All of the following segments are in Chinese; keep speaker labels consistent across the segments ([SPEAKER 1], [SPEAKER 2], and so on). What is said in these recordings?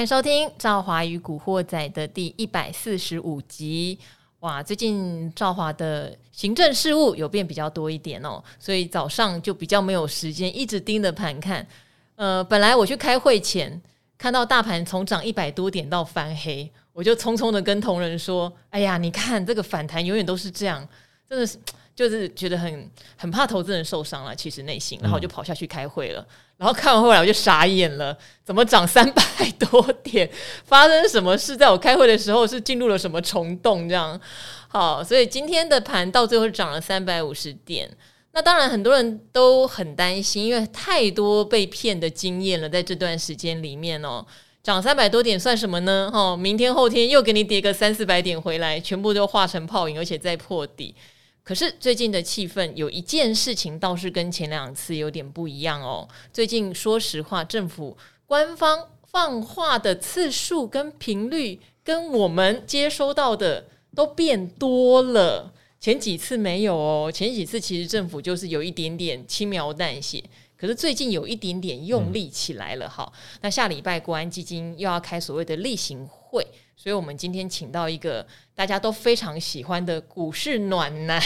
[SPEAKER 1] 欢迎收听《赵华与古惑仔》的第一百四十五集。哇，最近赵华的行政事务有变比较多一点哦，所以早上就比较没有时间一直盯着盘看。呃，本来我去开会前看到大盘从涨一百多点到翻黑，我就匆匆的跟同仁说：“哎呀，你看这个反弹永远都是这样，真的是。”就是觉得很很怕投资人受伤了，其实内心，然后我就跑下去开会了。嗯、然后看完后来我就傻眼了，怎么涨三百多点？发生什么事？在我开会的时候是进入了什么虫洞？这样好，所以今天的盘到最后涨了三百五十点。那当然很多人都很担心，因为太多被骗的经验了，在这段时间里面哦，涨三百多点算什么呢？哦，明天后天又给你跌个三四百点回来，全部都化成泡影，而且再破底。可是最近的气氛有一件事情倒是跟前两次有点不一样哦。最近说实话，政府官方放话的次数跟频率，跟我们接收到的都变多了。前几次没有哦，前几次其实政府就是有一点点轻描淡写。可是最近有一点点用力起来了哈。那下礼拜国安基金又要开所谓的例行会。所以，我们今天请到一个大家都非常喜欢的股市暖男，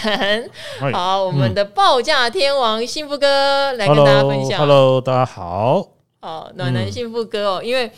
[SPEAKER 1] 好，我们的报价天王幸福哥来跟大家分享。
[SPEAKER 2] Hello，大家好。
[SPEAKER 1] 好，暖男幸福哥哦，因为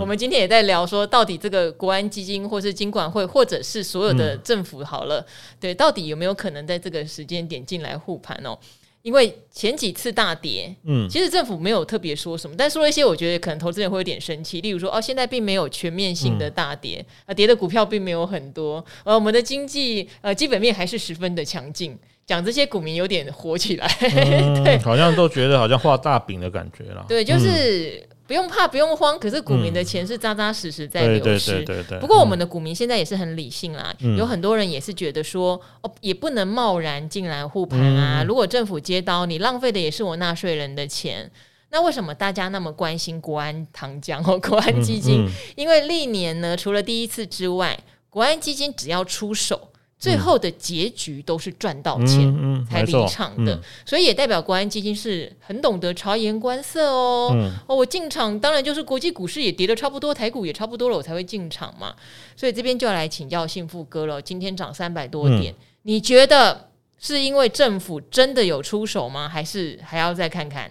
[SPEAKER 1] 我们今天也在聊说，到底这个国安基金，或是金管会，或者是所有的政府，好了，对，到底有没有可能在这个时间点进来护盘哦？因为前几次大跌，嗯，其实政府没有特别说什么，但说了一些，我觉得可能投资人会有点生气。例如说，哦，现在并没有全面性的大跌，啊，跌的股票并没有很多，而我们的经济呃基本面还是十分的强劲。讲这些股民有点火起来，
[SPEAKER 2] 嗯、对，好像都觉得好像画大饼的感觉了。
[SPEAKER 1] 对，就是。嗯不用怕，不用慌。可是股民的钱是扎扎实实在流失。不过我们的股民现在也是很理性啦，嗯、有很多人也是觉得说，哦，也不能贸然进来护盘啊。嗯、如果政府接刀，你浪费的也是我纳税人的钱。那为什么大家那么关心国安糖浆和 国安基金？因为历年呢，除了第一次之外，国安基金只要出手。最后的结局都是赚到钱才离场的，嗯嗯、所以也代表国安基金是很懂得察言观色哦。嗯、哦，我进场当然就是国际股市也跌得差不多，台股也差不多了，我才会进场嘛。所以这边就要来请教幸福哥了。今天涨三百多点，嗯、你觉得是因为政府真的有出手吗？还是还要再看看？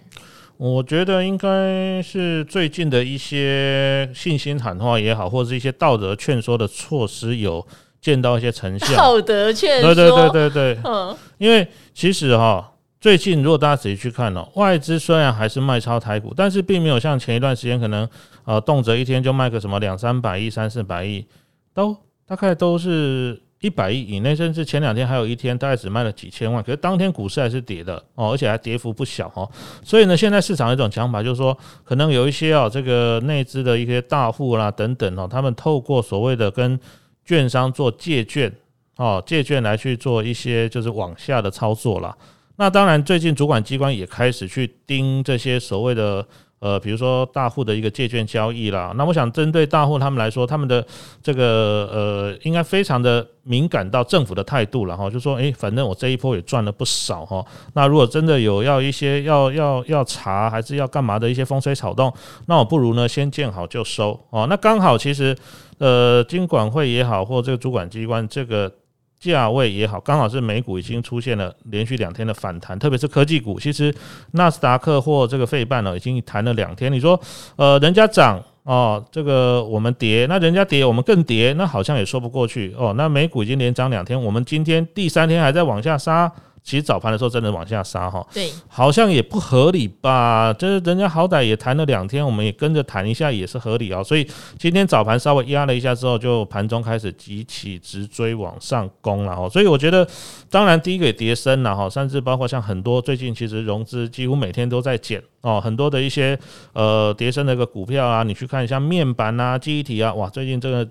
[SPEAKER 2] 我觉得应该是最近的一些信心喊话也好，或者是一些道德劝说的措施有。见到一些成效，
[SPEAKER 1] 道德劝说，
[SPEAKER 2] 对对对对对，嗯，因为其实哈，最近如果大家仔细去看哦，外资虽然还是卖超台股，但是并没有像前一段时间可能呃动辄一天就卖个什么两三百亿、三四百亿，都大概都是一百亿以内，甚至前两天还有一天大概只卖了几千万，可是当天股市还是跌的哦，而且还跌幅不小哦，所以呢，现在市场有一种想法就是说，可能有一些啊这个内资的一些大户啦等等哦，他们透过所谓的跟券商做借券，哦，借券来去做一些就是往下的操作啦。那当然，最近主管机关也开始去盯这些所谓的。呃，比如说大户的一个借券交易啦，那我想针对大户他们来说，他们的这个呃，应该非常的敏感到政府的态度了哈，就说诶，反正我这一波也赚了不少哈，那如果真的有要一些要要要查还是要干嘛的一些风吹草动，那我不如呢先见好就收哦，那刚好其实呃，金管会也好，或这个主管机关这个。价位也好，刚好是美股已经出现了连续两天的反弹，特别是科技股。其实纳斯达克或这个费半呢，已经弹了两天。你说，呃，人家涨哦，这个我们跌，那人家跌我们更跌，那好像也说不过去哦。那美股已经连涨两天，我们今天第三天还在往下杀。其实早盘的时候真的往下杀哈，对，好像也不合理吧？就是人家好歹也谈了两天，我们也跟着谈一下也是合理啊。所以今天早盘稍微压了一下之后，就盘中开始急起直追往上攻了哈。所以我觉得，当然第一个也跌深了哈，甚至包括像很多最近其实融资几乎每天都在减哦，很多的一些呃跌升的一个股票啊，你去看一下面板啊、记忆体啊，哇，最近这个。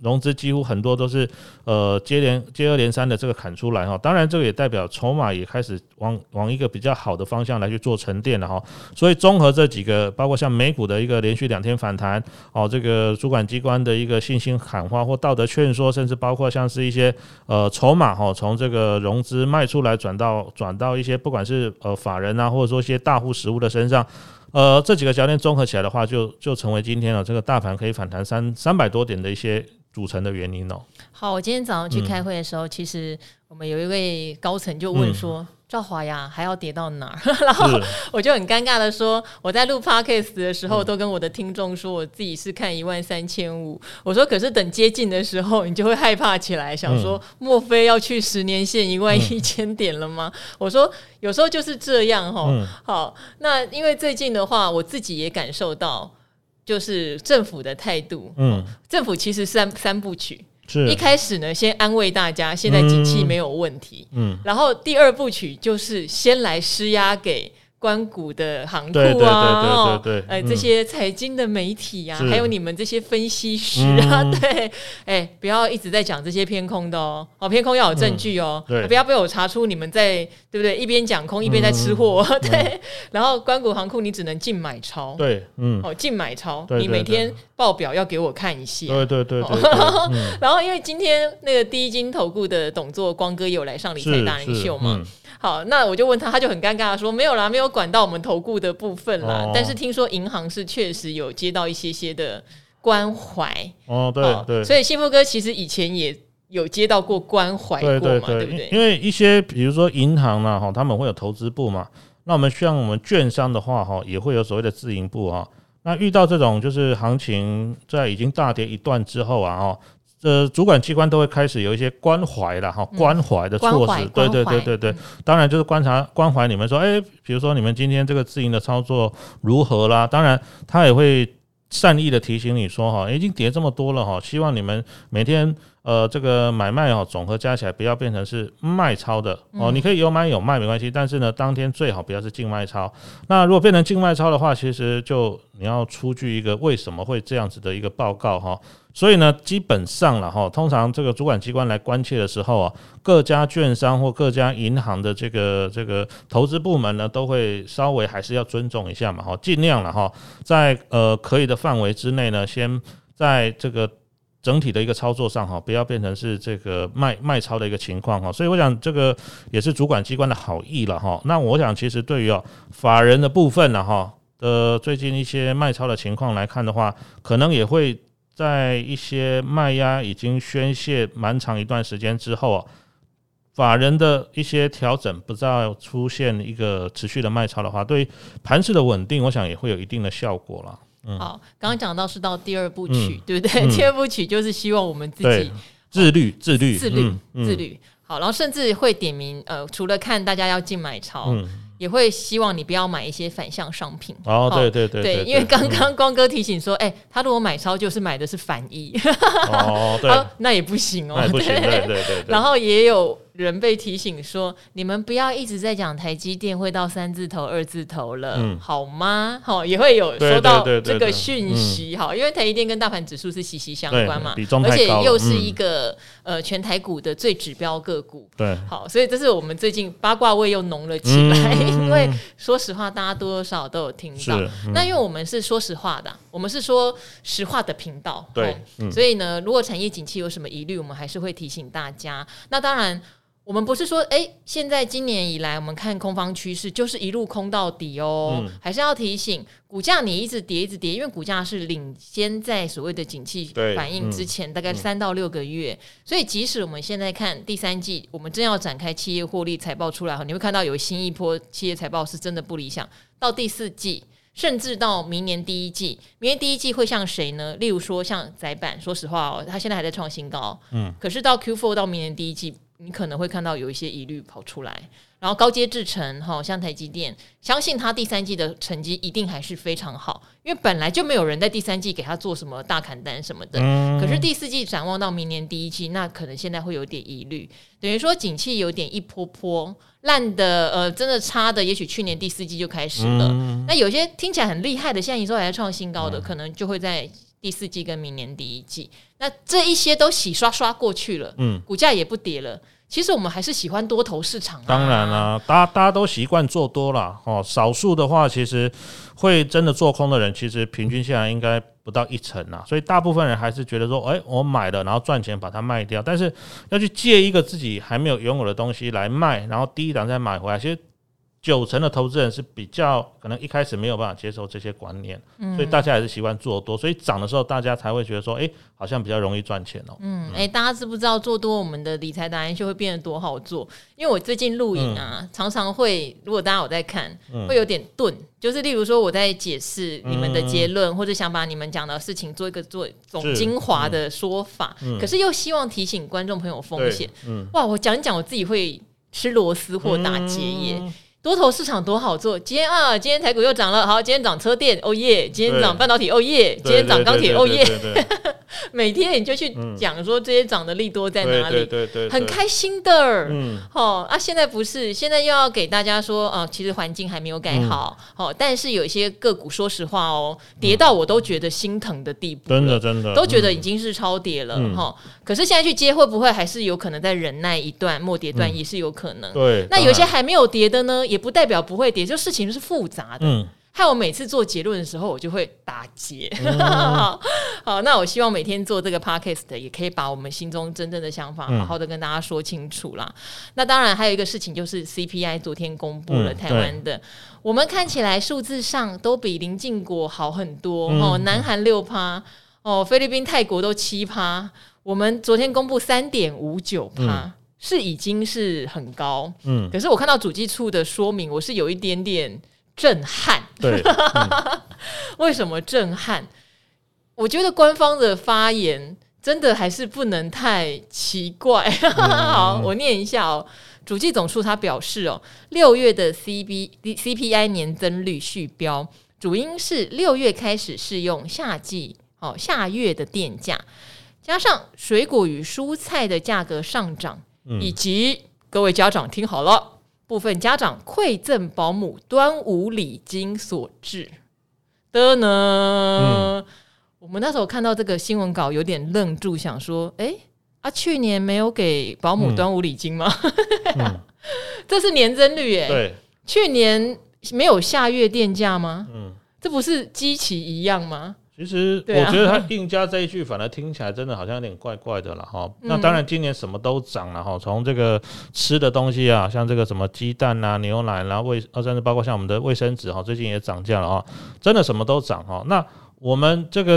[SPEAKER 2] 融资几乎很多都是呃接连接二连三的这个砍出来哈，当然这个也代表筹码也开始往往一个比较好的方向来去做沉淀了哈，所以综合这几个，包括像美股的一个连续两天反弹哦，这个主管机关的一个信心喊话或道德劝说，甚至包括像是一些呃筹码哈，从这个融资卖出来转到转到一些不管是呃法人啊，或者说一些大户实物的身上。呃，这几个焦点综合起来的话，就就成为今天了这个大盘可以反弹三三百多点的一些组成的原因哦。
[SPEAKER 1] 好，我今天早上去开会的时候，嗯、其实我们有一位高层就问说。嗯赵华呀，还要跌到哪儿？然后我就很尴尬的说，我在录 podcast 的时候，都跟我的听众说，我自己是看一万三千五。我说，可是等接近的时候，你就会害怕起来，想说，莫非要去十年线一万一千点了吗？我说，有时候就是这样哈。好，那因为最近的话，我自己也感受到，就是政府的态度。嗯，政府其实三三部曲。是一开始呢，先安慰大家，现在景气没有问题。嗯，嗯然后第二部曲就是先来施压给。官股的行库啊，对对对对，哎，这些财经的媒体呀，还有你们这些分析师啊，对，哎，不要一直在讲这些偏空的哦，哦，偏空要有证据哦，不要被我查出你们在对不对？一边讲空一边在吃货，对，然后关谷行库你只能净买超，对，嗯，哦，净买超，你每天报表要给我看一下，对对对，然后因为今天那个第一金投顾的董座光哥有来上理财达人秀嘛。好，那我就问他，他就很尴尬的说：“没有啦，没有管到我们投顾的部分啦。哦、但是听说银行是确实有接到一些些的关怀哦，对对。所以幸福哥其实以前也有接到过关怀过嘛，对，对，对，对不对？
[SPEAKER 2] 因为一些比如说银行呢，哈，他们会有投资部嘛。那我们像我们券商的话，哈，也会有所谓的自营部啊。那遇到这种就是行情在已经大跌一段之后啊，哈。呃，主管机关都会开始有一些关怀了哈，关怀的措施，嗯、对对对对对，当然就是观察关怀你们说，哎，比如说你们今天这个自营的操作如何啦？当然他也会善意的提醒你说，哈，已经跌这么多了哈，希望你们每天呃这个买卖哦总和加起来不要变成是卖超的哦，你可以有买有卖没关系，但是呢当天最好不要是净卖超。那如果变成净卖超的话，其实就你要出具一个为什么会这样子的一个报告哈。所以呢，基本上了哈，通常这个主管机关来关切的时候啊，各家券商或各家银行的这个这个投资部门呢，都会稍微还是要尊重一下嘛，哈，尽量了哈，在呃可以的范围之内呢，先在这个整体的一个操作上哈，不要变成是这个卖卖超的一个情况哈。所以我想这个也是主管机关的好意了哈。那我想其实对于啊法人的部分呢哈的最近一些卖超的情况来看的话，可能也会。在一些卖压已经宣泄蛮长一段时间之后啊，法人的一些调整不再出现一个持续的卖超的话，对盘势的稳定，我想也会有一定的效果了。嗯，好，刚刚讲到是到第二部曲，嗯、对不对？嗯、第二部曲就是希望我们自己自律、自律、自律、自律。好，然后甚至会点名，呃，除了看大家要进买超。嗯也会希望你不要买一些反向商品。哦，对对对对，因为刚刚光哥提醒说，哎，他如果买超就是买的是反一哦，对，那也不行哦，对对对对，然后也有人被提醒说，你们不要一直在讲台积电会到三字头、二字头了，好吗？好，也会有收到这个讯息，好，因为台积电跟大盘指数是息息相关嘛，而且又是一个呃全台股的最指标个股，对，好，所以这是我们最近八卦味又浓了起来。因为说实话，大家多多少少都有听到。嗯、那因为我们是说实话的，我们是说实话的频道。对，嗯、所以呢，如果产业景气有什么疑虑，我们还是会提醒大家。那当然。我们不是说，哎，现在今年以来，我们看空方趋势就是一路空到底哦，嗯、还是要提醒，股价你一直跌，一直跌，因为股价是领先在所谓的景气反应之前，大概三到六个月，嗯、所以即使我们现在看第三季，我们正要展开企业获利财报出来后，你会看到有新一波企业财报是真的不理想，到第四季，甚至到明年第一季，明年第一季会像谁呢？例如说像窄板，说实话哦，它现在还在创新高，嗯，可是到 Q4 到明年第一季。你可能会看到有一些疑虑跑出来，然后高阶制程哈，像台积电，相信它第三季的成绩一定还是非常好，因为本来就没有人在第三季给他做什么大砍单什么的。可是第四季展望到明年第一季，那可能现在会有点疑虑，等于说景气有点一波波烂的，呃，真的差的，也许去年第四季就开始了。那有些听起来很厉害的，现在营收还在创新高的，可能就会在。第四季跟明年第一季，那这一些都洗刷刷过去了，嗯，股价也不跌了。其实我们还是喜欢多头市场啊。当然啦，大家大家都习惯做多了哦。少数的话，其实会真的做空的人，其实平均下来应该不到一成啊。所以大部分人还是觉得说，哎，我买了，然后赚钱把它卖掉。但是要去借一个自己还没有拥有的东西来卖，然后低档再买回来，其实九成的投资人是比较可能一开始没有办法接受这些观念，
[SPEAKER 1] 嗯、
[SPEAKER 2] 所以大家还是习惯做多，所以涨的时候大家才会觉得说，哎、欸，好像比较容易赚钱哦。
[SPEAKER 1] 嗯，哎、欸，大家知不知道做多我们的理财达人秀会变得多好做？因为我最近录影啊，嗯、常常会，如果大家有在看，嗯、会有点钝，就是例如说我在解释你们的结论，嗯、或者想把你们讲的事情做一个做总精华的说法，嗯、可是又希望提醒观众朋友风险。嗯，哇，我讲一讲，我自己会吃螺丝或打结耶。嗯多头市场多好做，今天啊，今天台股又涨了，好，今天涨车电，哦耶，今天涨半导体，哦耶，今天涨钢铁，哦耶，每天你就去讲说这些涨的利多在哪里，对对对，很开心的，嗯，好啊，现在不是，现在又要给大家说，啊，其实环境还没有改好，好，但是有一些个股，说实话哦，跌到我都觉得心疼的地步，
[SPEAKER 2] 真的真的，
[SPEAKER 1] 都觉得已经是超跌了，哈，可是现在去接会不会还是有可能再忍耐一段，末跌段也是有可能，
[SPEAKER 2] 对，
[SPEAKER 1] 那有些还没有跌的呢，也。不代表不会跌，就事情是复杂的。嗯，害我每次做结论的时候，我就会打结。嗯、好，那我希望每天做这个 podcast 也可以把我们心中真正的想法好好的跟大家说清楚啦。嗯、那当然还有一个事情就是 CPI 昨天公布了台湾的，嗯、我们看起来数字上都比邻近国好很多、嗯、哦，南韩六趴哦，菲律宾、泰国都七趴，我们昨天公布三点五九趴。嗯。是已经是很高，嗯，可是我看到主计处的说明，我是有一点点震撼。对，嗯、为什么震撼？我觉得官方的发言真的还是不能太奇怪。嗯、好，我念一下哦。主计总处他表示哦，六月的 C B C P I 年增率续标，主因是六月开始适用夏季哦下月的电价，加上水果与蔬菜的价格上涨。以及各位家长听好了，部分家长馈赠保姆端午礼金所致的呢。嗯、我们那时候看到这个新闻稿，有点愣住，想说：哎，啊，去年没有给保姆端午礼金吗？嗯、这是年增率耶。对，去年没有下月电价吗？嗯，这不是基期一样吗？
[SPEAKER 2] 其实我觉得他硬加这一句，反而听起来真的好像有点怪怪的了哈。那当然，今年什么都涨了哈，从这个吃的东西啊，像这个什么鸡蛋啊、牛奶，然后卫，甚至包括像我们的卫生纸哈，最近也涨价了啊，真的什么都涨哈。那我们这个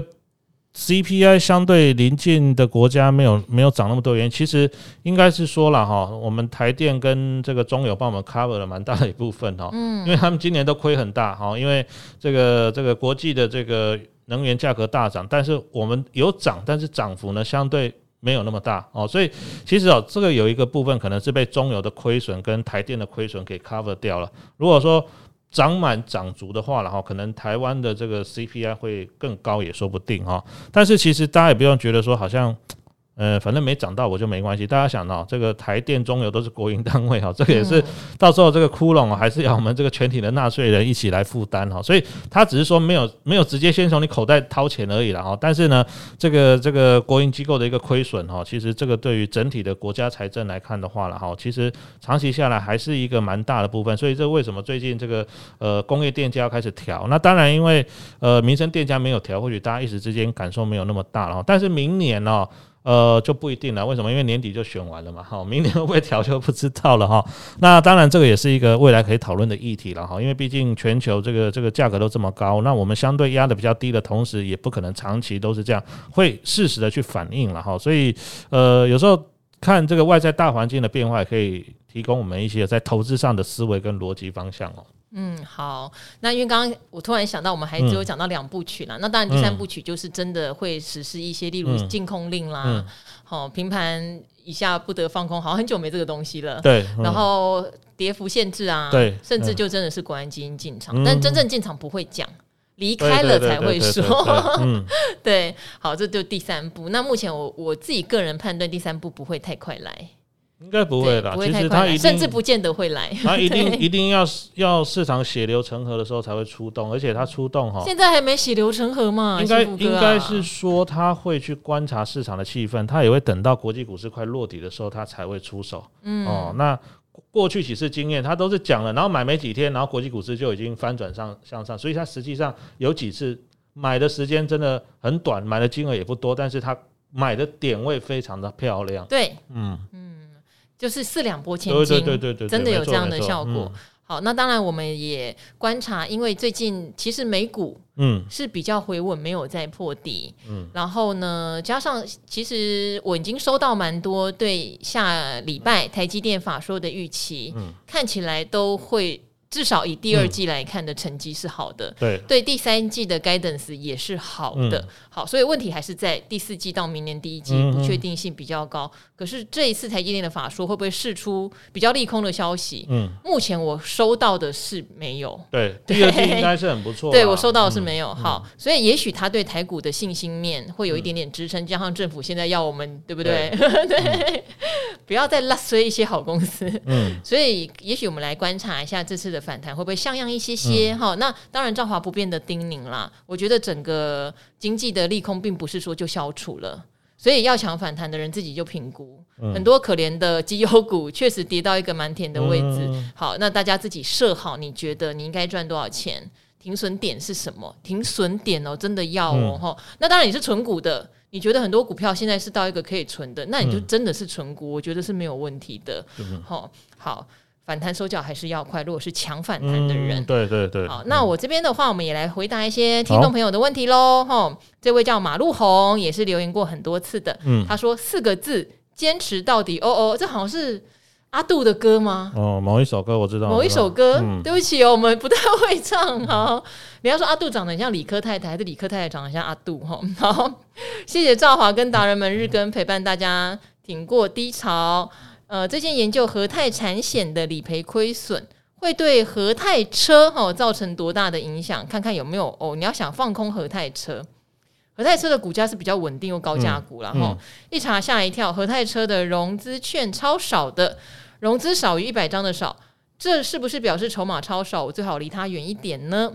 [SPEAKER 2] CPI 相对邻近的国家没有没有涨那么多原因，其实应该是说了哈，我们台电跟这个中油帮我们 cover 了蛮大的一部分哈，嗯，因为他们今年都亏很大哈，因为这个这个国际的这个。能源价格大涨，但是我们有涨，但是涨幅呢相对没有那么大哦，所以其实哦，这个有一个部分可能是被中油的亏损跟台电的亏损给 cover 掉了。如果说涨满涨足的话，然后可能台湾的这个 CPI 会更高也说不定哈。但是其实大家也不用觉得说好像。呃，反正没涨到我就没关系。大家想到这个台电、中油都是国营单位哈，这个也是到时候这个窟窿还是要我们这个全体的纳税人一起来负担哈。所以他只是说没有没有直接先从你口袋掏钱而已了哈。但是呢，这个这个国营机构的一个亏损哈，其实这个对于整体的国家财政来看的话了哈，其实长期下来还是一个蛮大的部分。所以这为什么最近这个呃工业电价要开始调？那当然因为呃民生电价没有调，或许大家一时之间感受没有那么大了。但是明年呢？呃，就不一定了。为什么？因为年底就选完了嘛，哈，明年会调就不知道了哈。那当然，这个也是一个未来可以讨论的议题了哈。因为毕竟全球这个这个价格都这么高，那我们相对压得比较低的同时，也不可能长期都是这样，会适时的去反应了哈。所以，呃，有时候看这个外在大环境的变化，也可以提供我们一些在投资上的思维跟逻辑方向哦。
[SPEAKER 1] 嗯，好。那因为刚刚我突然想到，我们还只有讲到两部曲啦。嗯、那当然，第三部曲就是真的会实施一些，例如禁空令啦，好、嗯，平盘以下不得放空，好像很久没这个东西了。对。然后跌幅限制啊，对，甚至就真的是国安基金进场，嗯、但真正进场不会讲，离开了才会说。嗯，对。好，这就第三步。那目前我我自己个人判断，第三步不会太快来。
[SPEAKER 2] 应该不会啦，其实他一定
[SPEAKER 1] 甚至不见得会来，
[SPEAKER 2] 他一定一定要要市场血流成河的时候才会出动，而且他出动哈，
[SPEAKER 1] 现在还没血流成河嘛？
[SPEAKER 2] 应该应该是说他会去观察市场的气氛，他也会等到国际股市快落底的时候，他才会出手。嗯哦，那过去几次经验，他都是讲了，然后买没几天，然后国际股市就已经翻转上向上，所以他实际上有几次买的时间真的很短，买的金额也不多，但是他买的点位非常的漂亮。
[SPEAKER 1] 对，嗯嗯。就是四两拨千斤，对对对对，真的有这样的效果。好，那当然我们也观察，因为最近其实美股嗯是比较回稳，没有再破底。嗯，然后呢，加上其实我已经收到蛮多对下礼拜台积电法说的预期，嗯，看起来都会。至少以第二季来看的成绩是好的，
[SPEAKER 2] 对
[SPEAKER 1] 对，第三季的 guidance 也是好的，好，所以问题还是在第四季到明年第一季不确定性比较高。可是这一次台积电的法说会不会释出比较利空的消息？嗯，目前我收到的是没有。
[SPEAKER 2] 对，第二季应该是很不错。
[SPEAKER 1] 对，我收到的是没有。好，所以也许他对台股的信心面会有一点点支撑，加上政府现在要我们，对不对？对，不要再拉衰一些好公司。嗯，所以也许我们来观察一下这次的。反弹会不会像样一些些？哈、嗯，那当然，赵华不变的叮咛啦。我觉得整个经济的利空并不是说就消除了，所以要抢反弹的人自己就评估。嗯、很多可怜的绩优股确实跌到一个蛮甜的位置。嗯、好，那大家自己设好，你觉得你应该赚多少钱？停损点是什么？停损点哦，真的要哦。哈、嗯，那当然你是存股的，你觉得很多股票现在是到一个可以存的，那你就真的是存股，我觉得是没有问题的。好、嗯，好。反弹收脚还是要快。如果是强反弹的人，
[SPEAKER 2] 嗯，对对对。
[SPEAKER 1] 好，那我这边的话，我们也来回答一些听众朋友的问题喽。哈、哦，这位叫马路红，也是留言过很多次的。嗯，他说四个字：坚持到底。哦哦，这好像是阿杜的歌吗？
[SPEAKER 2] 哦，某一首歌我知道。
[SPEAKER 1] 某一首歌，嗯、对不起哦，我们不太会唱。好，你要说阿杜长得很像理科太太，还是理科太太长得像阿杜？哈，好，谢谢赵华跟达人们日更陪伴大家挺过低潮。呃，最近研究和泰产险的理赔亏损会对和泰车哈、哦、造成多大的影响？看看有没有哦。你要想放空和泰车，和泰车的股价是比较稳定又高价股了哈。嗯嗯、一查吓一跳，和泰车的融资券超少的，融资少于一百张的少，这是不是表示筹码超少？我最好离它远一点呢？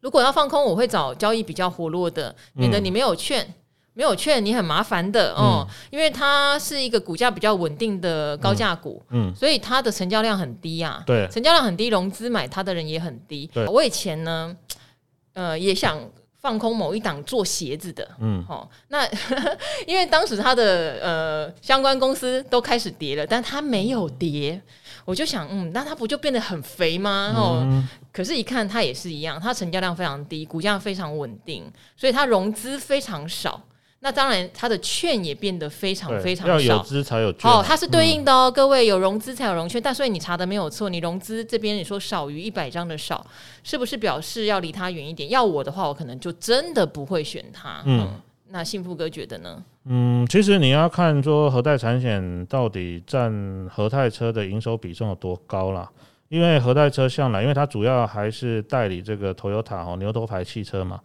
[SPEAKER 1] 如果要放空，我会找交易比较活络的，免得你没有券。没有券，你很麻烦的哦，嗯、因为它是一个股价比较稳定的高价股，嗯，嗯，所以它的成交量很低啊，
[SPEAKER 2] 对，
[SPEAKER 1] 成交量很低，融资买它的人也很低。对，我以前呢，呃，也想放空某一档做鞋子的，嗯，哦，那 因为当时它的呃相关公司都开始跌了，但它没有跌，我就想，嗯，那它不就变得很肥吗？哦，嗯、可是，一看它也是一样，它成交量非常低，股价非常稳定，所以它融资非常少。那当然，它的券也变得非常非常少。
[SPEAKER 2] 要有资才有券。哦，
[SPEAKER 1] 它是对应的哦，嗯、各位有融资才有融券。但所以你查的没有错，你融资这边你说少于一百张的少，是不是表示要离它远一点？要我的话，我可能就真的不会选它。嗯，嗯，那幸福哥觉得呢？
[SPEAKER 2] 嗯，其实你要看说和泰产险到底占和泰车的营收比重有多高啦。因为和泰车向来，因为它主要还是代理这个 Toyota 哦牛头牌汽车嘛。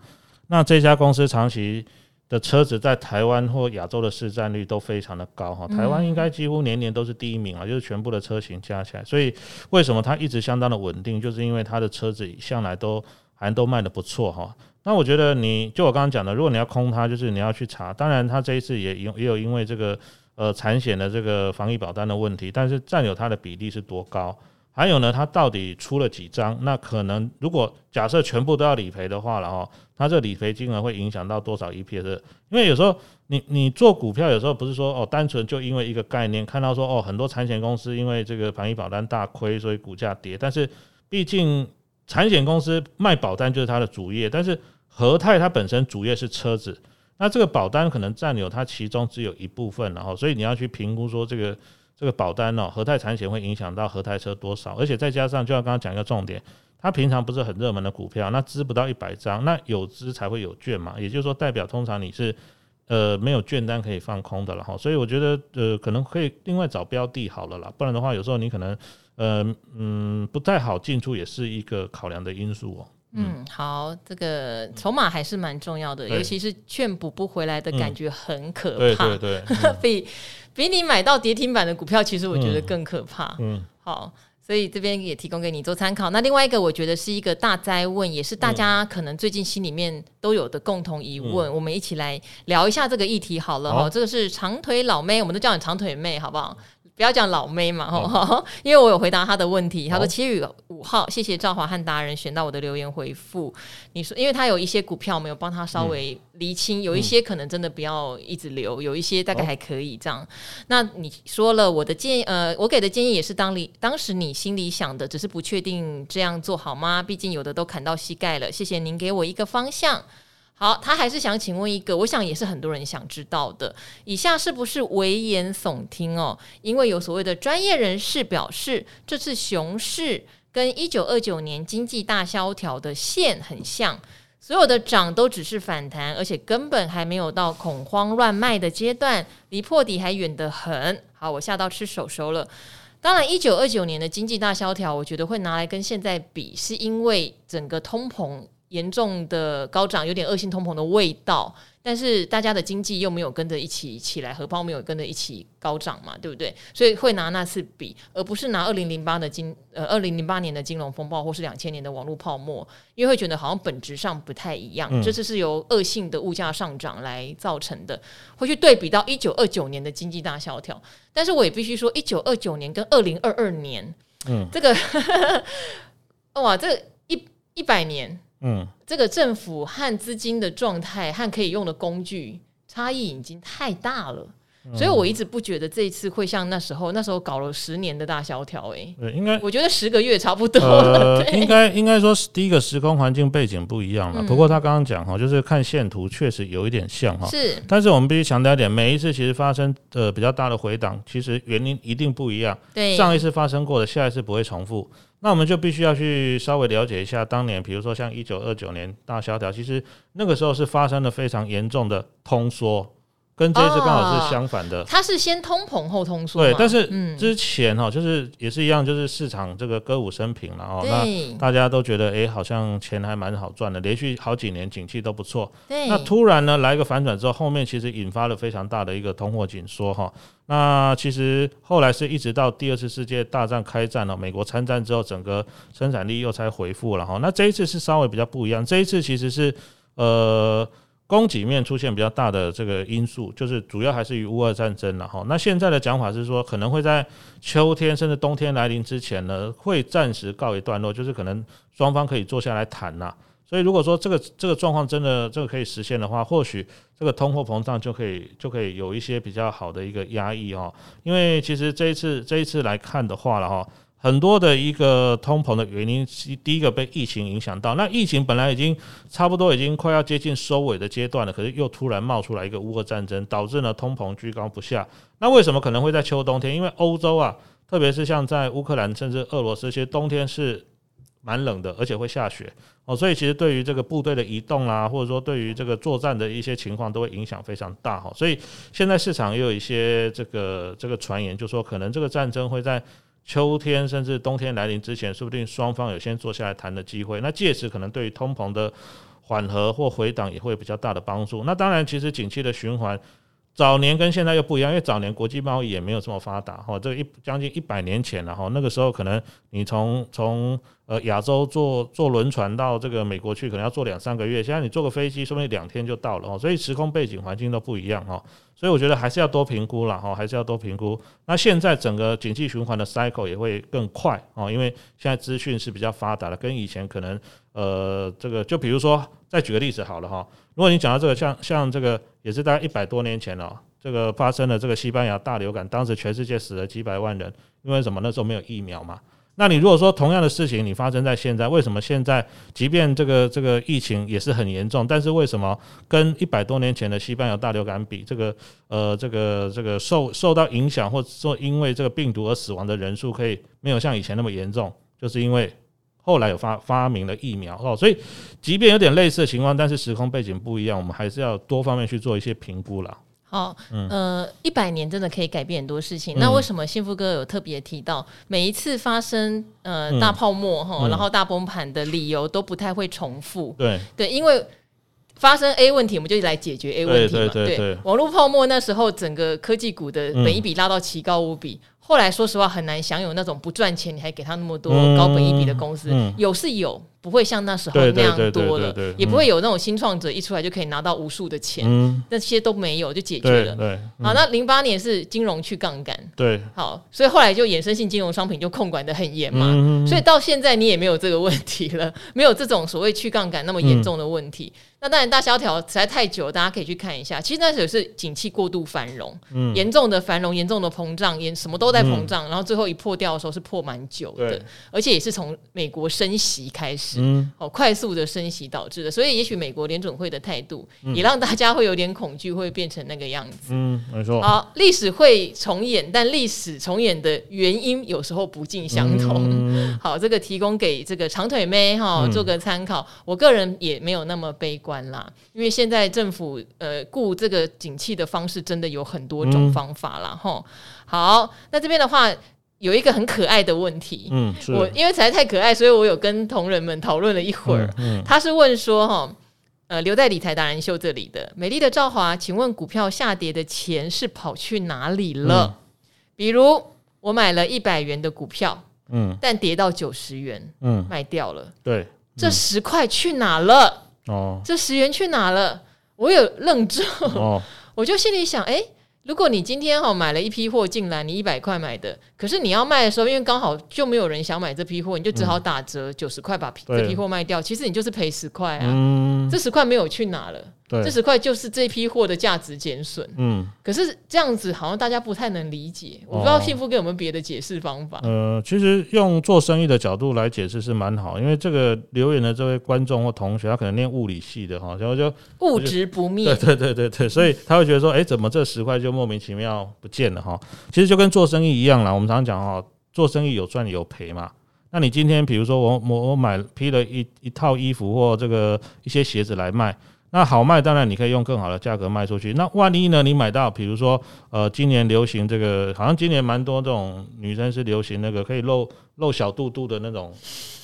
[SPEAKER 2] 那这家公司长期的车子在台湾或亚洲的市占率都非常的高哈，台湾应该几乎年年都是第一名啊，就是全部的车型加起来，所以为什么它一直相当的稳定，就是因为它的车子向来都还都卖的不错哈。那我觉得你就我刚刚讲的，如果你要空它，就是你要去查，当然它这一次也因也有因为这个呃产险的这个防疫保单的问题，但是占有它的比例是多高？还有呢，它到底出了几张？那可能如果假设全部都要理赔的话，然后它这理赔金额会影响到多少 EPS？因为有时候你你做股票，有时候不是说哦，单纯就因为一个概念，看到说哦，很多产险公司因为这个防疫保单大亏，所以股价跌。但是毕竟产险公司卖保单就是它的主业，但是和泰它本身主业是车子，那这个保单可能占有它其中只有一部分，然后所以你要去评估说这个。这个保单哦，和泰产险会影响到和泰车多少？而且再加上，就像刚刚讲一个重点，它平常不是很热门的股票，那资不到一百张，那有资才会有券嘛，也就是说，代表通常你是呃没有券单可以放空的了哈。所以我觉得呃可能可以另外找标的好了啦，不然的话有时候你可能呃嗯不太好进出，也是一个考量的因素哦。
[SPEAKER 1] 嗯，好，这个筹码还是蛮重要的，尤其是券补不回来的感觉很可怕，
[SPEAKER 2] 对对对，
[SPEAKER 1] 比。比你买到跌停板的股票，其实我觉得更可怕。嗯，嗯好，所以这边也提供给你做参考。那另外一个，我觉得是一个大灾问，也是大家可能最近心里面都有的共同疑问。嗯、我们一起来聊一下这个议题好了哈。这个是长腿老妹，我们都叫你长腿妹，好不好？不要讲老妹嘛，哈，因为我有回答他的问题。他说七月五号，谢谢赵华和达人选到我的留言回复。你说，因为他有一些股票没有帮他稍微厘清，有一些可能真的不要一直留，有一些大概还可以这样。那你说了我的建议，呃，我给的建议也是当里当时你心里想的，只是不确定这样做好吗？毕竟有的都砍到膝盖了。谢谢您给我一个方向。好，他还是想请问一个，我想也是很多人想知道的，以下是不是危言耸听哦？因为有所谓的专业人士表示，这次熊市跟一九二九年经济大萧条的线很像，所有的涨都只是反弹，而且根本还没有到恐慌乱卖的阶段，离破底还远得很。好，我吓到吃手手了。当然，一九二九年的经济大萧条，我觉得会拿来跟现在比，是因为整个通膨。严重的高涨，有点恶性通膨的味道，但是大家的经济又没有跟着一起起来，荷包没有跟着一起高涨嘛，对不对？所以会拿那次比，而不是拿二零零八的金呃二零零八年的金融风暴或是两千年的网络泡沫，因为会觉得好像本质上不太一样。嗯、这次是由恶性的物价上涨来造成的，会去对比到一九二九年的经济大萧条，但是我也必须说，一九二九年跟二零二二年，嗯，这个 哇，这一一百年。嗯，这个政府和资金的状态和可以用的工具差异已经太大了，嗯、所以我一直不觉得这一次会像那时候，那时候搞了十年的大萧条。哎，对，应该我觉得十个月差不多了。
[SPEAKER 2] 呃、应该应该说是第一个时空环境背景不一样了。嗯、不过他刚刚讲哈，就是看线图确实有一点像哈。是，但是我们必须强调一点，每一次其实发生的比较大的回档，其实原因一定不一样。对，上一次发生过的，下一次不会重复。那我们就必须要去稍微了解一下当年，比如说像一九二九年大萧条，其实那个时候是发生了非常严重的通缩。跟这一次刚好是相反的，
[SPEAKER 1] 它是先通膨后通缩。
[SPEAKER 2] 对，但是之前哈，就是也是一样，就是市场这个歌舞升平了哦。那大家都觉得，哎，好像钱还蛮好赚的，连续好几年景气都不错。对。那突然呢，来一个反转之后，后面其实引发了非常大的一个通货紧缩哈。那其实后来是一直到第二次世界大战开战了，美国参战之后，整个生产力又才恢复了哈。那这一次是稍微比较不一样，这一次其实是呃。供给面出现比较大的这个因素，就是主要还是与乌俄战争了哈。那现在的讲法是说，可能会在秋天甚至冬天来临之前呢，会暂时告一段落，就是可能双方可以坐下来谈呐。所以如果说这个这个状况真的这个可以实现的话，或许这个通货膨胀就可以就可以有一些比较好的一个压抑哈。因为其实这一次这一次来看的话了哈。很多的一个通膨的原因，第一个被疫情影响到。那疫情本来已经差不多已经快要接近收尾的阶段了，可是又突然冒出来一个乌俄战争，导致呢通膨居高不下。那为什么可能会在秋冬天？因为欧洲啊，特别是像在乌克兰甚至俄罗斯，其实冬天是蛮冷的，而且会下雪哦。所以其实对于这个部队的移动啊，或者说对于这个作战的一些情况，都会影响非常大哈。所以现在市场也有一些这个这个传言，就说可能这个战争会在。秋天甚至冬天来临之前，说不定双方有先坐下来谈的机会。那届时可能对于通膨的缓和或回档也会比较大的帮助。那当然，其实景气的循环，早年跟现在又不一样，因为早年国际贸易也没有这么发达哈。这一将近一百年前了哈，那个时候可能你从从呃亚洲坐坐轮船到这个美国去，可能要坐两三个月。现在你坐个飞机，说不定两天就到了哦。所以时空背景环境都不一样哈。所以我觉得还是要多评估了哈，还是要多评估。那现在整个经济循环的 cycle 也会更快哦，因为现在资讯是比较发达的，跟以前可能呃这个就比如说再举个例子好了哈，如果你讲到这个像像这个也是大概一百多年前了，这个发生了这个西班牙大流感，当时全世界死了几百万人，因为什么？那时候没有疫苗嘛。那你如果说同样的事情你发生在现在，为什么现在即便这个这个疫情也是很严重，但是为什么跟一百多年前的西班牙大流感比，这个呃这个这个受受到影响或者说因为这个病毒而死亡的人数可以没有像以前那么严重？就是因为后来有发发明了疫苗哦，所以即便有点类似的情况，但是时空背景不一样，我们还是要多方面去做一些评估啦。好，呃，一百年真的可以改变很多事情。嗯、那为什么幸福哥有特别提到，每一次发生呃大泡沫哈，嗯、然后大崩盘的理由都不太会重复？对。对，因为发生 A 问题，我们就来解决 A 问题嘛。对，网络泡沫那时候整个科技股的本一比拉到奇高无比。嗯
[SPEAKER 1] 后来说实话很难享有那种不赚钱你还给他那么多高本一比的公司，嗯嗯、有是有。不会像那时候那样多了，也不会有那种新创者一出来就可以拿到无数的钱，嗯、那些都没有就解决了。对，嗯、好，那零八年是金融去杠杆，
[SPEAKER 2] 对，
[SPEAKER 1] 好，所以后来就衍生性金融商品就控管的很严嘛，嗯、所以到现在你也没有这个问题了，没有这种所谓去杠杆那么严重的问题。嗯、那当然大萧条实在太久，大家可以去看一下，其实那时候是景气过度繁荣，嗯、严重的繁荣，严重的膨胀，严什么都在膨胀，嗯、然后最后一破掉的时候是破蛮久的，而且也是从美国升息开始。嗯，好，快速的升息导致的，所以也许美国联准会的态度也让大家会有点恐惧，会变成那个样子。
[SPEAKER 2] 嗯，没错。
[SPEAKER 1] 好，历史会重演，但历史重演的原因有时候不尽相同。嗯、好，这个提供给这个长腿妹哈做个参考。嗯、我个人也没有那么悲观啦，因为现在政府呃顾这个景气的方式真的有很多种方法啦。哈、嗯。好，那这边的话。有一个很可爱的问题，嗯，我因为实在太可爱，所以我有跟同仁们讨论了一会儿。嗯，嗯他是问说，哈，呃，留在理财达人秀这里的美丽的赵华，请问股票下跌的钱是跑去哪里了？嗯、比如我买了一百元的股票，嗯，但跌到九十元，嗯，卖掉了，
[SPEAKER 2] 对，嗯、
[SPEAKER 1] 这十块去哪了？哦，这十元去哪了？我有愣住，哦，我就心里想，哎。如果你今天哈买了一批货进来，你一百块买的，可是你要卖的时候，因为刚好就没有人想买这批货，你就只好打折九十块把这批货卖掉。其实你就是赔十块啊，嗯、这十块没有去哪了。对这十块就是这批货的价值减损。嗯，可是这样子好像大家不太能理解。哦、我不知道幸福给我们别的解释方法。
[SPEAKER 2] 呃，其实用做生意的角度来解释是蛮好，因为这个留言的这位观众或同学，他可能念物理系的哈，然后就
[SPEAKER 1] 物质不灭。
[SPEAKER 2] 对对对对对，所以他会觉得说，哎、欸，怎么这十块就莫名其妙不见了哈？其实就跟做生意一样啦，我们常常讲哈，做生意有赚有赔嘛。那你今天比如说我我我买批了一一套衣服或这个一些鞋子来卖。那好卖，当然你可以用更好的价格卖出去。那万一呢？你买到，比如说，呃，今年流行这个，好像今年蛮多这种女生是流行那个可以露露小肚肚的那种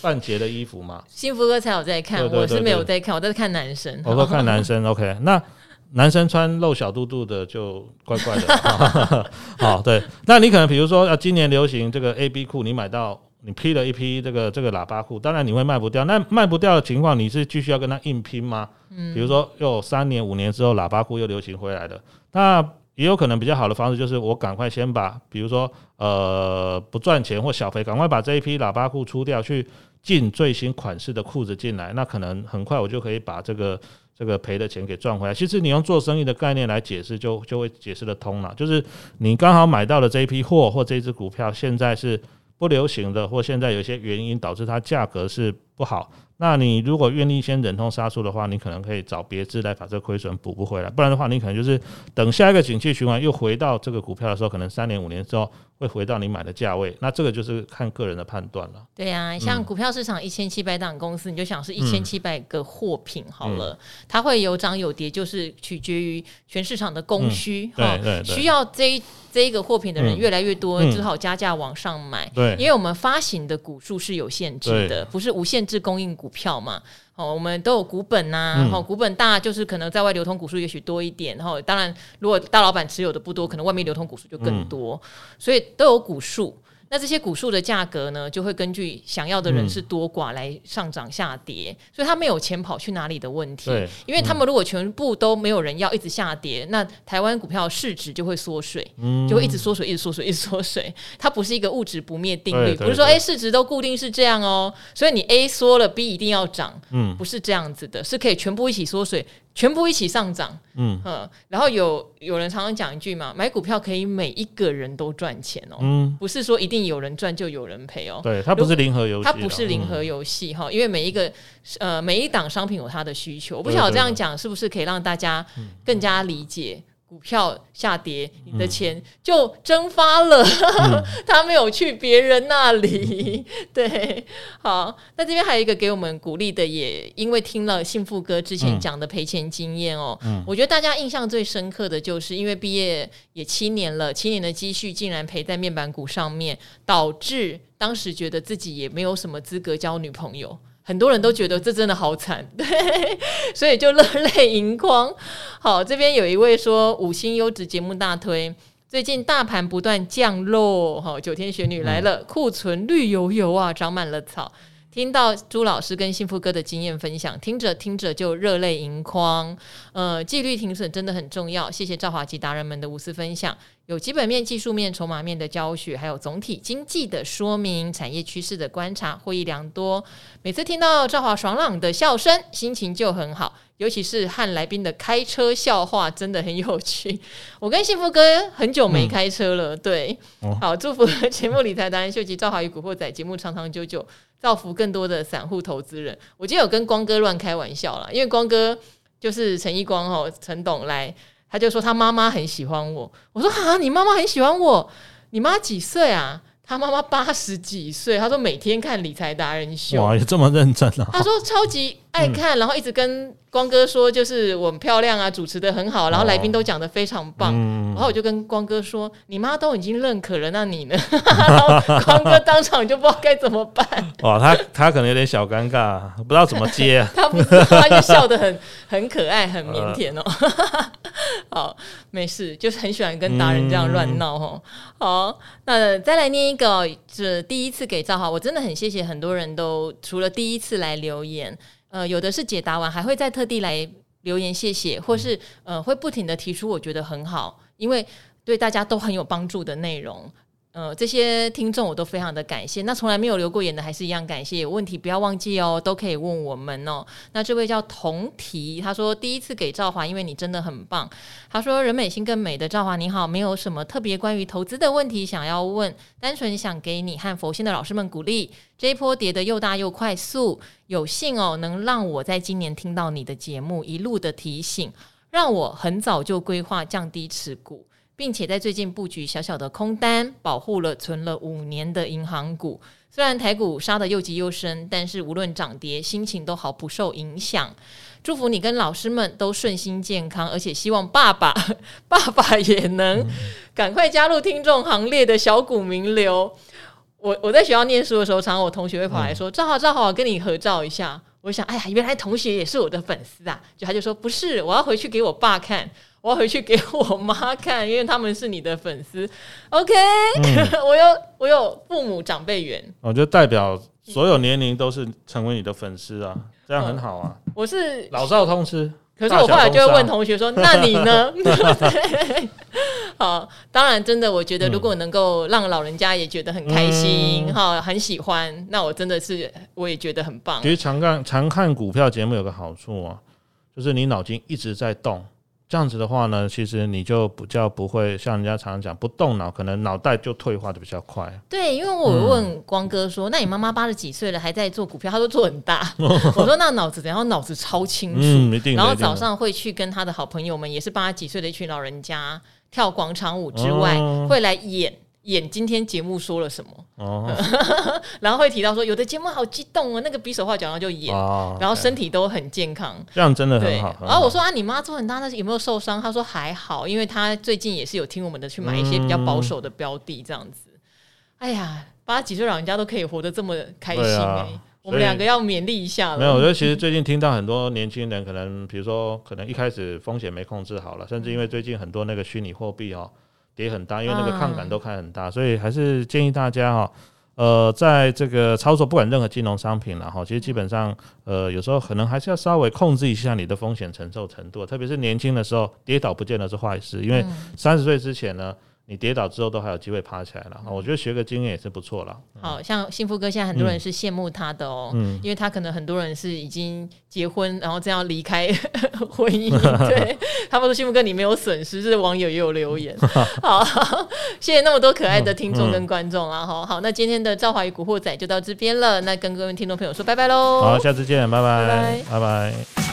[SPEAKER 2] 半截的衣服嘛。
[SPEAKER 1] 幸福哥才有在看，我是没有在看，我在看男生。
[SPEAKER 2] 我都看男生，OK。那男生穿露小肚肚的就怪怪的。好，对。那你可能比如说，呃，今年流行这个 AB 裤，你买到。你批了一批这个这个喇叭裤，当然你会卖不掉。那卖不掉的情况，你是继续要跟他硬拼吗？嗯，比如说又三年五年之后，喇叭裤又流行回来了，那也有可能比较好的方式就是我赶快先把，比如说呃不赚钱或小赔，赶快把这一批喇叭裤出掉，去进最新款式的裤子进来，那可能很快我就可以把这个这个赔的钱给赚回来。其实你用做生意的概念来解释，就就会解释得通了。就是你刚好买到了这一批货或这只股票，现在是。不流行的，或现在有些原因导致它价格是不好。那你如果愿意先忍痛杀出的话，你可能可以找别支来把这亏损补不回来。不然的话，你可能就是等下一个景气循环又回到这个股票的时候，可能三年五年之后会回到你买的价位。那这个就是看个人的判断了。
[SPEAKER 1] 对呀、啊，像股票市场一千七百档公司，你就想是一千七百个货品好了，嗯、它会有涨有跌，就是取决于全市场的供需。嗯、对，对对，需要这一。这一个货品的人越来越多，嗯、只好加价往上买。对，因为我们发行的股数是有限制的，不是无限制供应股票嘛。哦，我们都有股本呐、啊，然后、嗯、股本大就是可能在外流通股数也许多一点。然后当然，如果大老板持有的不多，可能外面流通股数就更多，嗯、所以都有股数。那这些股数的价格呢，就会根据想要的人是多寡来上涨下跌，嗯、所以他没有钱跑去哪里的问题。对，因为他们如果全部都没有人要，一直下跌，嗯、那台湾股票市值就会缩水，嗯、就会一直缩水，一直缩水，一直缩水。它不是一个物质不灭定律，不是说哎市值都固定是这样哦，所以你 A 缩了，B 一定要涨，嗯，不是这样子的，是可以全部一起缩水。全部一起上涨，嗯，然后有有人常常讲一句嘛，买股票可以每一个人都赚钱哦，嗯，不是说一定有人赚就有人赔哦，
[SPEAKER 2] 对，它不是零和游戏，
[SPEAKER 1] 它不是零和游戏哈，因为每一个呃每一档商品有它的需求，我不晓得这样讲是不是可以让大家更加理解。股票下跌，你的钱就蒸发了，嗯、他没有去别人那里。对，好，那这边还有一个给我们鼓励的，也因为听了幸福哥之前讲的赔钱经验哦，嗯、我觉得大家印象最深刻的就是，因为毕业也七年了，七年的积蓄竟然赔在面板股上面，导致当时觉得自己也没有什么资格交女朋友。很多人都觉得这真的好惨，对，所以就热泪盈眶。好，这边有一位说五星优质节目大推，最近大盘不断降落，哈，九天玄女来了，库存绿油油啊，长满了草。听到朱老师跟幸福哥的经验分享，听着听着就热泪盈眶。呃，纪律停损真的很重要，谢谢赵华及达人们的无私分享，有基本面、技术面、筹码面的教学，还有总体经济的说明、产业趋势的观察，获益良多。每次听到赵华爽朗的笑声，心情就很好。尤其是和来宾的开车笑话真的很有趣。我跟幸福哥很久没开车了，嗯、对，哦、好，祝福节目理财达人秀及赵华与古惑仔节目长长久久，造福更多的散户投资人。我今天有跟光哥乱开玩笑啦，因为光哥就是陈一光哦，陈董来，他就说他妈妈很喜欢我。我说啊，你妈妈很喜欢我，你妈几岁啊？他妈妈八十几岁，他说每天看理财达人秀，
[SPEAKER 2] 哇，也这么认真啊！
[SPEAKER 1] 他说超级爱看，嗯、然后一直跟光哥说，就是我很漂亮啊，主持的很好，然后来宾都讲的非常棒。哦、然后我就跟光哥说：“你妈都已经认可了，那你呢？” 然后光哥当场就不知道该怎么办。
[SPEAKER 2] 哇，他他可能有点小尴尬，不知道怎么接啊。
[SPEAKER 1] 他不知道，他就笑得很很可爱，很腼腆哦。呃、好，没事，就是很喜欢跟达人这样乱闹哦。好，那再来念一个，这第一次给赵华，我真的很谢谢很多人都除了第一次来留言。呃，有的是解答完还会再特地来留言谢谢，或是呃会不停的提出我觉得很好，因为对大家都很有帮助的内容。呃，这些听众我都非常的感谢。那从来没有留过言的，还是一样感谢。有问题不要忘记哦，都可以问我们哦。那这位叫童提，他说第一次给赵华，因为你真的很棒。他说人美心更美的赵华你好，没有什么特别关于投资的问题想要问，单纯想给你和佛心的老师们鼓励。这一波跌得又大又快速，有幸哦能让我在今年听到你的节目，一路的提醒，让我很早就规划降低持股。并且在最近布局小小的空单，保护了存了五年的银行股。虽然台股杀得又急又深，但是无论涨跌，心情都好不受影响。祝福你跟老师们都顺心健康，而且希望爸爸 爸爸也能赶快加入听众行列的小股名流。我我在学校念书的时候，常常我同学会跑来说：“赵好赵好，跟你合照一下。”我想，哎呀，原来同学也是我的粉丝啊！就他就说：“不是，我要回去给我爸看。”我要回去给我妈看，因为他们是你的粉丝。OK，、嗯、我有我有父母长辈缘，
[SPEAKER 2] 我就代表所有年龄都是成为你的粉丝啊，这样很好啊。
[SPEAKER 1] 嗯、我是
[SPEAKER 2] 老少通吃，
[SPEAKER 1] 可是我后来就会问同学说：“那你呢？” 好，当然，真的，我觉得如果能够让老人家也觉得很开心，哈、嗯，很喜欢，那我真的是我也觉得很棒。
[SPEAKER 2] 其实常看常看股票节目有个好处啊，就是你脑筋一直在动。这样子的话呢，其实你就比较不会像人家常常讲不动脑，可能脑袋就退化的比较快。
[SPEAKER 1] 对，因为我问光哥说：“嗯、那你妈妈八十几岁了还在做股票？”他说做很大。我说：“那脑子怎样？脑子超清楚。嗯”然后早上会去跟他的好朋友们，也是八十几岁的一群老人家跳广场舞之外，哦、会来演。演今天节目说了什么，哦、然后会提到说有的节目好激动哦，那个比手画脚，然后就演，哦、然后身体都很健康，
[SPEAKER 2] 这样真的很好。
[SPEAKER 1] 然后我说啊，你妈做很大，但是有没有受伤？他说还好，因为他最近也是有听我们的，去买一些比较保守的标的，这样子。嗯、哎呀，八十几岁老人家都可以活得这么开心哎、欸，啊、我们两个要勉励一下了。
[SPEAKER 2] 没有，我觉得其实最近听到很多年轻人，可能比如说，可能一开始风险没控制好了，甚至因为最近很多那个虚拟货币哦。跌很大，因为那个杠杆都开很大，所以还是建议大家哈，呃，在这个操作不管任何金融商品了哈，其实基本上呃有时候可能还是要稍微控制一下你的风险承受程度，特别是年轻的时候，跌倒不见得是坏事，因为三十岁之前呢。你跌倒之后都还有机会爬起来了，我觉得学个经验也是不错了。
[SPEAKER 1] 好像幸福哥现在很多人是羡慕他的哦，嗯，因为他可能很多人是已经结婚，然后这样离开 婚姻。对，他们说幸福哥你没有损失，是网友也有留言。好，谢谢那么多可爱的听众跟观众啊！好好，那今天的赵华与古惑仔就到这边了，那跟各位听众朋友说拜拜喽。
[SPEAKER 2] 好，下次见，拜拜，拜拜。拜拜。